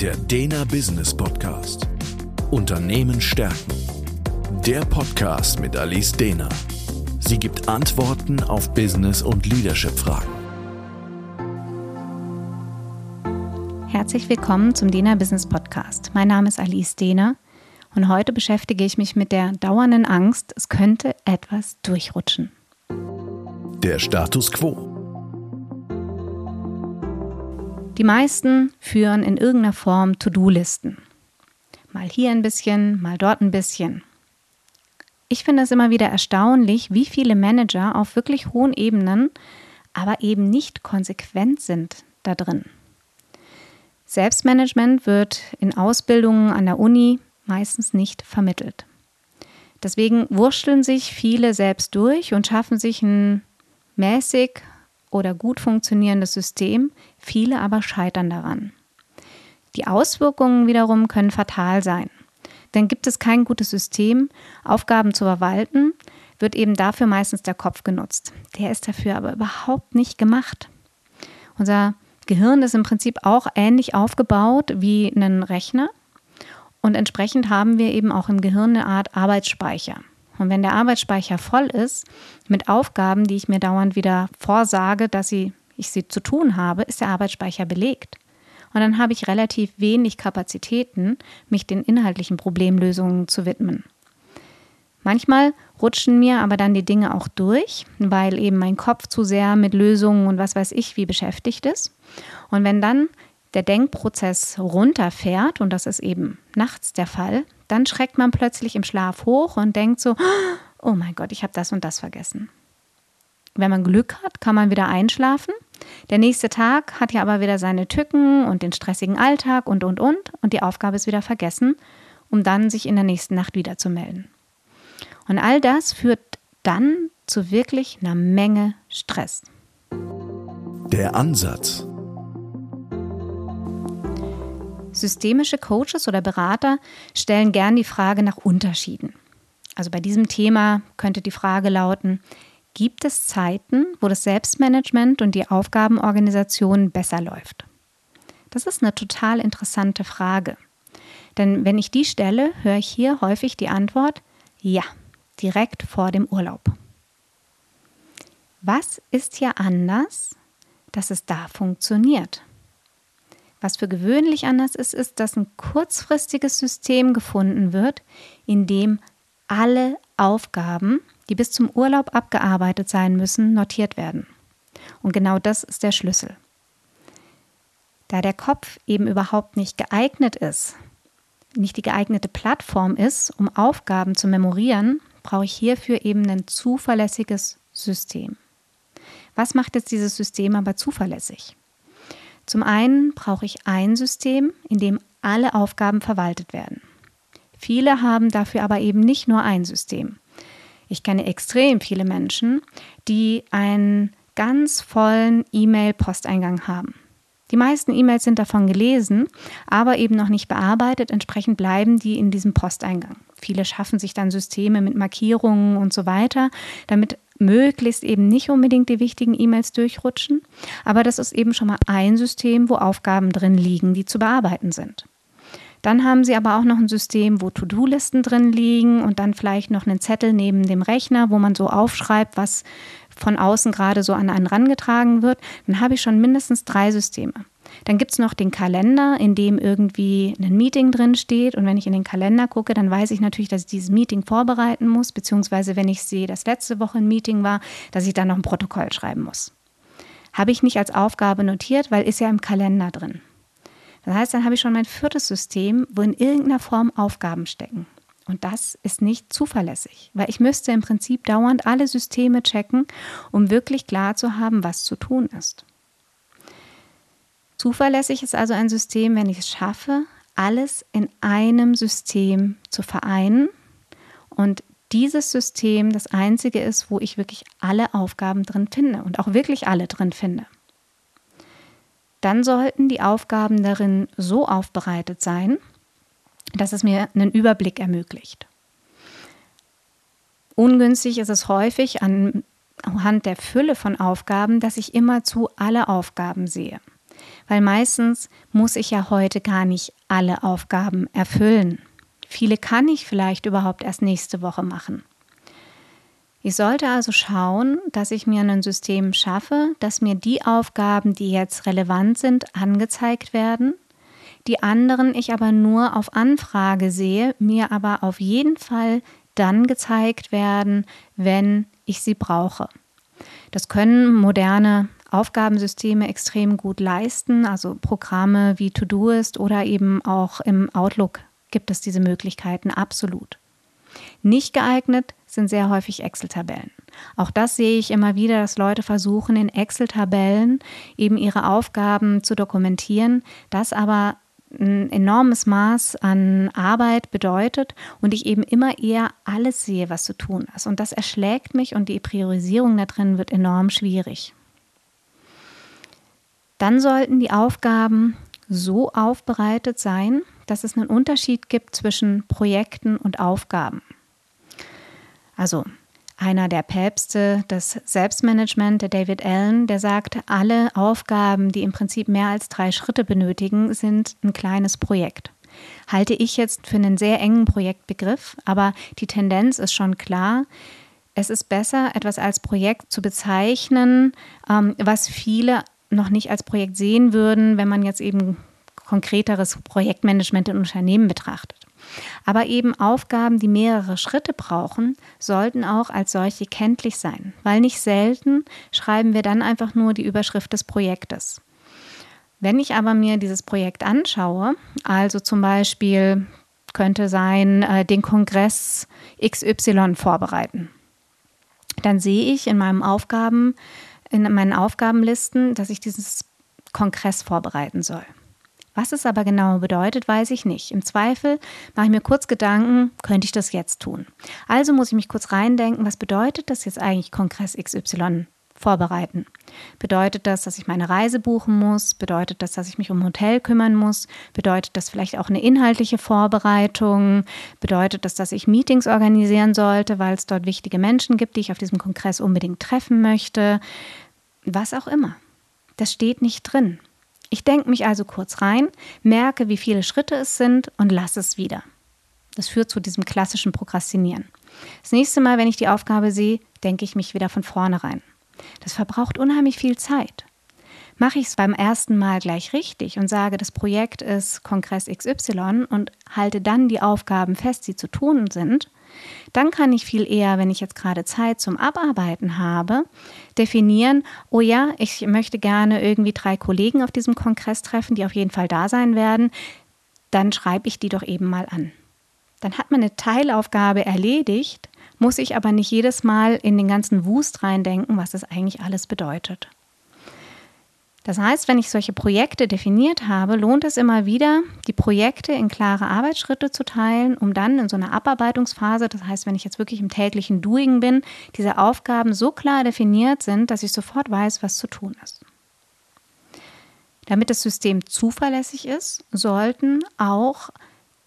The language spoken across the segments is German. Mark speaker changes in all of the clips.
Speaker 1: Der Dena Business Podcast. Unternehmen stärken. Der Podcast mit Alice Dena. Sie gibt Antworten auf Business- und Leadership-Fragen.
Speaker 2: Herzlich willkommen zum Dena Business Podcast. Mein Name ist Alice Dehner und heute beschäftige ich mich mit der dauernden Angst, es könnte etwas durchrutschen.
Speaker 1: Der Status quo.
Speaker 2: Die meisten führen in irgendeiner Form To-Do-Listen. Mal hier ein bisschen, mal dort ein bisschen. Ich finde es immer wieder erstaunlich, wie viele Manager auf wirklich hohen Ebenen aber eben nicht konsequent sind da drin. Selbstmanagement wird in Ausbildungen an der Uni meistens nicht vermittelt. Deswegen wurschteln sich viele selbst durch und schaffen sich ein mäßig oder gut funktionierendes System, viele aber scheitern daran. Die Auswirkungen wiederum können fatal sein. Denn gibt es kein gutes System, Aufgaben zu verwalten, wird eben dafür meistens der Kopf genutzt. Der ist dafür aber überhaupt nicht gemacht. Unser Gehirn ist im Prinzip auch ähnlich aufgebaut wie ein Rechner. Und entsprechend haben wir eben auch im Gehirn eine Art Arbeitsspeicher. Und wenn der Arbeitsspeicher voll ist mit Aufgaben, die ich mir dauernd wieder vorsage, dass ich sie zu tun habe, ist der Arbeitsspeicher belegt. Und dann habe ich relativ wenig Kapazitäten, mich den inhaltlichen Problemlösungen zu widmen. Manchmal rutschen mir aber dann die Dinge auch durch, weil eben mein Kopf zu sehr mit Lösungen und was weiß ich wie beschäftigt ist. Und wenn dann der Denkprozess runterfährt, und das ist eben nachts der Fall, dann schreckt man plötzlich im Schlaf hoch und denkt so, oh mein Gott, ich habe das und das vergessen. Wenn man Glück hat, kann man wieder einschlafen. Der nächste Tag hat ja aber wieder seine Tücken und den stressigen Alltag und, und, und. Und die Aufgabe ist wieder vergessen, um dann sich in der nächsten Nacht wieder zu melden. Und all das führt dann zu wirklich einer Menge Stress.
Speaker 1: Der Ansatz.
Speaker 2: Systemische Coaches oder Berater stellen gern die Frage nach Unterschieden. Also bei diesem Thema könnte die Frage lauten, gibt es Zeiten, wo das Selbstmanagement und die Aufgabenorganisation besser läuft? Das ist eine total interessante Frage. Denn wenn ich die stelle, höre ich hier häufig die Antwort, ja, direkt vor dem Urlaub. Was ist hier anders, dass es da funktioniert? Was für gewöhnlich anders ist, ist, dass ein kurzfristiges System gefunden wird, in dem alle Aufgaben, die bis zum Urlaub abgearbeitet sein müssen, notiert werden. Und genau das ist der Schlüssel. Da der Kopf eben überhaupt nicht geeignet ist, nicht die geeignete Plattform ist, um Aufgaben zu memorieren, brauche ich hierfür eben ein zuverlässiges System. Was macht jetzt dieses System aber zuverlässig? Zum einen brauche ich ein System, in dem alle Aufgaben verwaltet werden. Viele haben dafür aber eben nicht nur ein System. Ich kenne extrem viele Menschen, die einen ganz vollen E-Mail-Posteingang haben. Die meisten E-Mails sind davon gelesen, aber eben noch nicht bearbeitet. Entsprechend bleiben die in diesem Posteingang. Viele schaffen sich dann Systeme mit Markierungen und so weiter, damit möglichst eben nicht unbedingt die wichtigen E-Mails durchrutschen. Aber das ist eben schon mal ein System, wo Aufgaben drin liegen, die zu bearbeiten sind. Dann haben Sie aber auch noch ein System, wo To-Do-Listen drin liegen und dann vielleicht noch einen Zettel neben dem Rechner, wo man so aufschreibt, was von außen gerade so an einen rangetragen wird. Dann habe ich schon mindestens drei Systeme. Dann gibt es noch den Kalender, in dem irgendwie ein Meeting drin steht. Und wenn ich in den Kalender gucke, dann weiß ich natürlich, dass ich dieses Meeting vorbereiten muss, beziehungsweise wenn ich sehe, dass letzte Woche ein Meeting war, dass ich dann noch ein Protokoll schreiben muss. Habe ich nicht als Aufgabe notiert, weil ist ja im Kalender drin. Das heißt, dann habe ich schon mein viertes System, wo in irgendeiner Form Aufgaben stecken. Und das ist nicht zuverlässig, weil ich müsste im Prinzip dauernd alle Systeme checken, um wirklich klar zu haben, was zu tun ist. Zuverlässig ist also ein System, wenn ich es schaffe, alles in einem System zu vereinen und dieses System das einzige ist, wo ich wirklich alle Aufgaben drin finde und auch wirklich alle drin finde. Dann sollten die Aufgaben darin so aufbereitet sein, dass es mir einen Überblick ermöglicht. Ungünstig ist es häufig anhand der Fülle von Aufgaben, dass ich immerzu alle Aufgaben sehe. Weil meistens muss ich ja heute gar nicht alle Aufgaben erfüllen. Viele kann ich vielleicht überhaupt erst nächste Woche machen. Ich sollte also schauen, dass ich mir ein System schaffe, dass mir die Aufgaben, die jetzt relevant sind, angezeigt werden, die anderen ich aber nur auf Anfrage sehe, mir aber auf jeden Fall dann gezeigt werden, wenn ich sie brauche. Das können moderne Aufgabensysteme extrem gut leisten, also Programme wie Todoist oder eben auch im Outlook gibt es diese Möglichkeiten absolut. Nicht geeignet sind sehr häufig Excel-Tabellen. Auch das sehe ich immer wieder, dass Leute versuchen, in Excel-Tabellen eben ihre Aufgaben zu dokumentieren, das aber ein enormes Maß an Arbeit bedeutet und ich eben immer eher alles sehe, was zu tun ist. Und das erschlägt mich und die Priorisierung da drin wird enorm schwierig. Dann sollten die Aufgaben so aufbereitet sein, dass es einen Unterschied gibt zwischen Projekten und Aufgaben. Also einer der Päpste des Selbstmanagement, der David Allen, der sagt, alle Aufgaben, die im Prinzip mehr als drei Schritte benötigen, sind ein kleines Projekt. Halte ich jetzt für einen sehr engen Projektbegriff, aber die Tendenz ist schon klar. Es ist besser, etwas als Projekt zu bezeichnen, ähm, was viele noch nicht als Projekt sehen würden, wenn man jetzt eben konkreteres Projektmanagement in Unternehmen betrachtet. Aber eben Aufgaben, die mehrere Schritte brauchen, sollten auch als solche kenntlich sein, weil nicht selten schreiben wir dann einfach nur die Überschrift des Projektes. Wenn ich aber mir dieses Projekt anschaue, also zum Beispiel könnte sein, äh, den Kongress XY vorbereiten, dann sehe ich in meinem Aufgaben, in meinen Aufgabenlisten, dass ich dieses Kongress vorbereiten soll. Was es aber genau bedeutet, weiß ich nicht. Im Zweifel mache ich mir kurz Gedanken, könnte ich das jetzt tun? Also muss ich mich kurz reindenken, was bedeutet das jetzt eigentlich Kongress XY vorbereiten? Bedeutet das, dass ich meine Reise buchen muss? Bedeutet das, dass ich mich um Hotel kümmern muss? Bedeutet das vielleicht auch eine inhaltliche Vorbereitung? Bedeutet das, dass ich Meetings organisieren sollte, weil es dort wichtige Menschen gibt, die ich auf diesem Kongress unbedingt treffen möchte? Was auch immer. Das steht nicht drin. Ich denke mich also kurz rein, merke, wie viele Schritte es sind und lasse es wieder. Das führt zu diesem klassischen Prokrastinieren. Das nächste Mal, wenn ich die Aufgabe sehe, denke ich mich wieder von vorne rein. Das verbraucht unheimlich viel Zeit. Mache ich es beim ersten Mal gleich richtig und sage, das Projekt ist Kongress XY und halte dann die Aufgaben fest, die zu tun sind, dann kann ich viel eher, wenn ich jetzt gerade Zeit zum Abarbeiten habe, definieren, oh ja, ich möchte gerne irgendwie drei Kollegen auf diesem Kongress treffen, die auf jeden Fall da sein werden. Dann schreibe ich die doch eben mal an. Dann hat man eine Teilaufgabe erledigt, muss ich aber nicht jedes Mal in den ganzen Wust reindenken, was das eigentlich alles bedeutet. Das heißt, wenn ich solche Projekte definiert habe, lohnt es immer wieder, die Projekte in klare Arbeitsschritte zu teilen, um dann in so einer Abarbeitungsphase, das heißt, wenn ich jetzt wirklich im täglichen Doing bin, diese Aufgaben so klar definiert sind, dass ich sofort weiß, was zu tun ist. Damit das System zuverlässig ist, sollten auch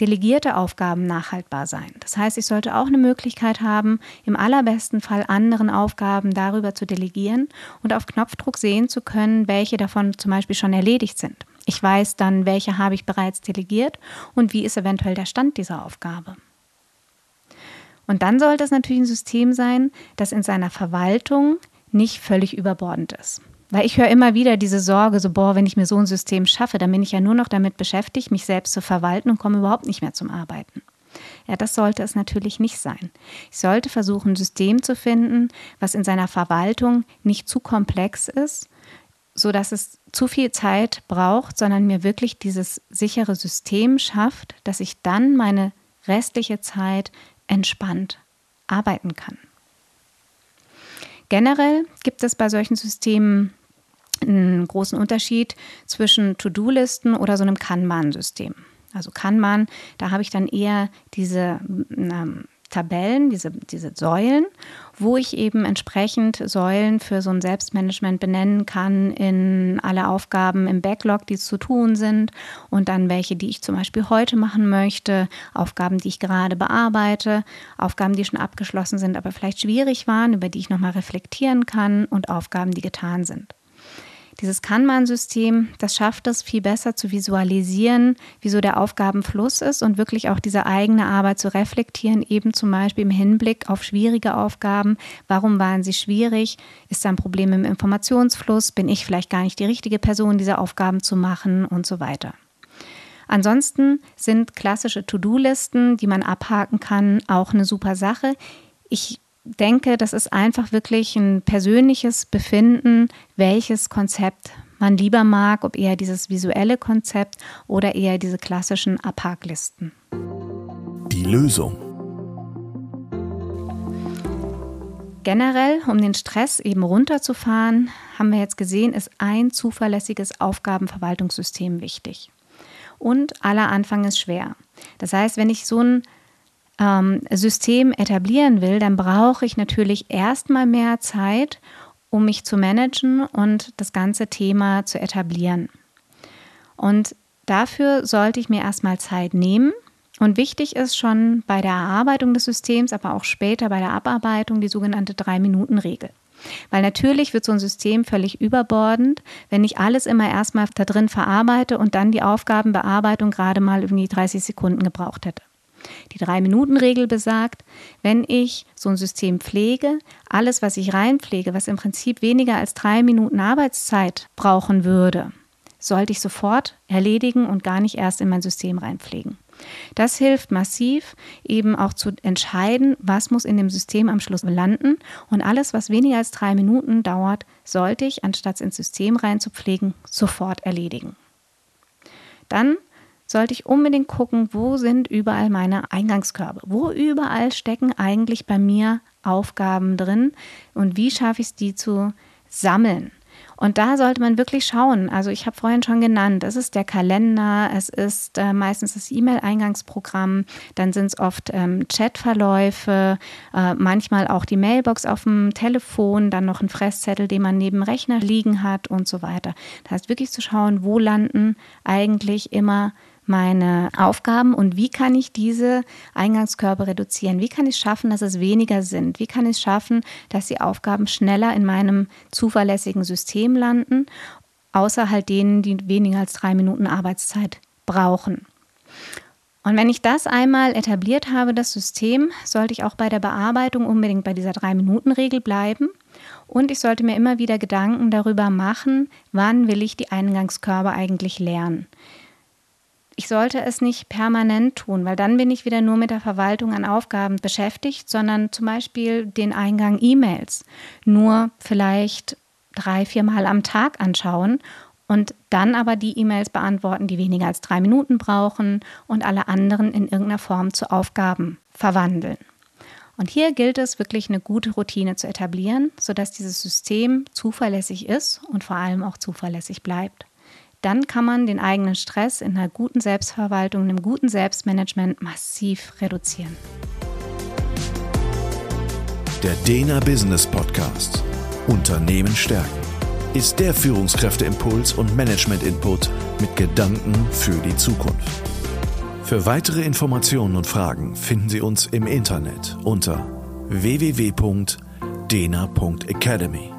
Speaker 2: delegierte Aufgaben nachhaltbar sein. Das heißt, ich sollte auch eine Möglichkeit haben, im allerbesten Fall anderen Aufgaben darüber zu delegieren und auf Knopfdruck sehen zu können, welche davon zum Beispiel schon erledigt sind. Ich weiß dann, welche habe ich bereits delegiert und wie ist eventuell der Stand dieser Aufgabe. Und dann sollte es natürlich ein System sein, das in seiner Verwaltung nicht völlig überbordend ist. Weil ich höre immer wieder diese Sorge, so, boah, wenn ich mir so ein System schaffe, dann bin ich ja nur noch damit beschäftigt, mich selbst zu verwalten und komme überhaupt nicht mehr zum Arbeiten. Ja, das sollte es natürlich nicht sein. Ich sollte versuchen, ein System zu finden, was in seiner Verwaltung nicht zu komplex ist, sodass es zu viel Zeit braucht, sondern mir wirklich dieses sichere System schafft, dass ich dann meine restliche Zeit entspannt arbeiten kann. Generell gibt es bei solchen Systemen einen großen Unterschied zwischen To-Do-Listen oder so einem Kanban-System. Also Kanban, da habe ich dann eher diese ähm, Tabellen, diese, diese Säulen, wo ich eben entsprechend Säulen für so ein Selbstmanagement benennen kann in alle Aufgaben im Backlog, die zu tun sind und dann welche, die ich zum Beispiel heute machen möchte, Aufgaben, die ich gerade bearbeite, Aufgaben, die schon abgeschlossen sind, aber vielleicht schwierig waren, über die ich nochmal reflektieren kann und Aufgaben, die getan sind. Dieses Kanban-System, das schafft es viel besser zu visualisieren, wieso der Aufgabenfluss ist und wirklich auch diese eigene Arbeit zu reflektieren, eben zum Beispiel im Hinblick auf schwierige Aufgaben. Warum waren sie schwierig? Ist da ein Problem im Informationsfluss? Bin ich vielleicht gar nicht die richtige Person, diese Aufgaben zu machen und so weiter. Ansonsten sind klassische To-Do-Listen, die man abhaken kann, auch eine super Sache. Ich denke, das ist einfach wirklich ein persönliches Befinden, welches Konzept man lieber mag, ob eher dieses visuelle Konzept oder eher diese klassischen Abhaklisten.
Speaker 1: Die Lösung.
Speaker 2: Generell, um den Stress eben runterzufahren, haben wir jetzt gesehen, ist ein zuverlässiges Aufgabenverwaltungssystem wichtig. Und aller Anfang ist schwer. Das heißt, wenn ich so ein ähm, System etablieren will, dann brauche ich natürlich erstmal mehr Zeit, um mich zu managen und das ganze Thema zu etablieren. Und dafür sollte ich mir erstmal Zeit nehmen. Und wichtig ist schon bei der Erarbeitung des Systems, aber auch später bei der Abarbeitung die sogenannte Drei-Minuten-Regel. Weil natürlich wird so ein System völlig überbordend, wenn ich alles immer erstmal da drin verarbeite und dann die Aufgabenbearbeitung gerade mal irgendwie 30 Sekunden gebraucht hätte. Die Drei-Minuten-Regel besagt, wenn ich so ein System pflege, alles, was ich reinpflege, was im Prinzip weniger als drei Minuten Arbeitszeit brauchen würde, sollte ich sofort erledigen und gar nicht erst in mein System reinpflegen. Das hilft massiv, eben auch zu entscheiden, was muss in dem System am Schluss landen. Und alles, was weniger als drei Minuten dauert, sollte ich, anstatt ins System reinzupflegen, sofort erledigen. Dann sollte ich unbedingt gucken, wo sind überall meine Eingangskörbe? Wo überall stecken eigentlich bei mir Aufgaben drin und wie schaffe ich es, die zu sammeln? Und da sollte man wirklich schauen. Also ich habe vorhin schon genannt, es ist der Kalender, es ist äh, meistens das E-Mail-Eingangsprogramm, dann sind es oft ähm, Chatverläufe, äh, manchmal auch die Mailbox auf dem Telefon, dann noch ein Fresszettel, den man neben dem Rechner liegen hat und so weiter. Das heißt wirklich zu schauen, wo landen eigentlich immer meine Aufgaben und wie kann ich diese Eingangskörbe reduzieren? Wie kann ich schaffen, dass es weniger sind? Wie kann ich schaffen, dass die Aufgaben schneller in meinem zuverlässigen System landen, außer halt denen, die weniger als drei Minuten Arbeitszeit brauchen? Und wenn ich das einmal etabliert habe, das System, sollte ich auch bei der Bearbeitung unbedingt bei dieser Drei-Minuten-Regel bleiben. Und ich sollte mir immer wieder Gedanken darüber machen, wann will ich die Eingangskörbe eigentlich lernen ich sollte es nicht permanent tun, weil dann bin ich wieder nur mit der Verwaltung an Aufgaben beschäftigt, sondern zum Beispiel den Eingang E-Mails nur vielleicht drei, vier Mal am Tag anschauen und dann aber die E-Mails beantworten, die weniger als drei Minuten brauchen und alle anderen in irgendeiner Form zu Aufgaben verwandeln. Und hier gilt es wirklich eine gute Routine zu etablieren, sodass dieses System zuverlässig ist und vor allem auch zuverlässig bleibt dann kann man den eigenen Stress in einer guten Selbstverwaltung, einem guten Selbstmanagement massiv reduzieren.
Speaker 1: Der Dena Business Podcast Unternehmen stärken ist der Führungskräfteimpuls und Management-Input mit Gedanken für die Zukunft. Für weitere Informationen und Fragen finden Sie uns im Internet unter www.dena.academy.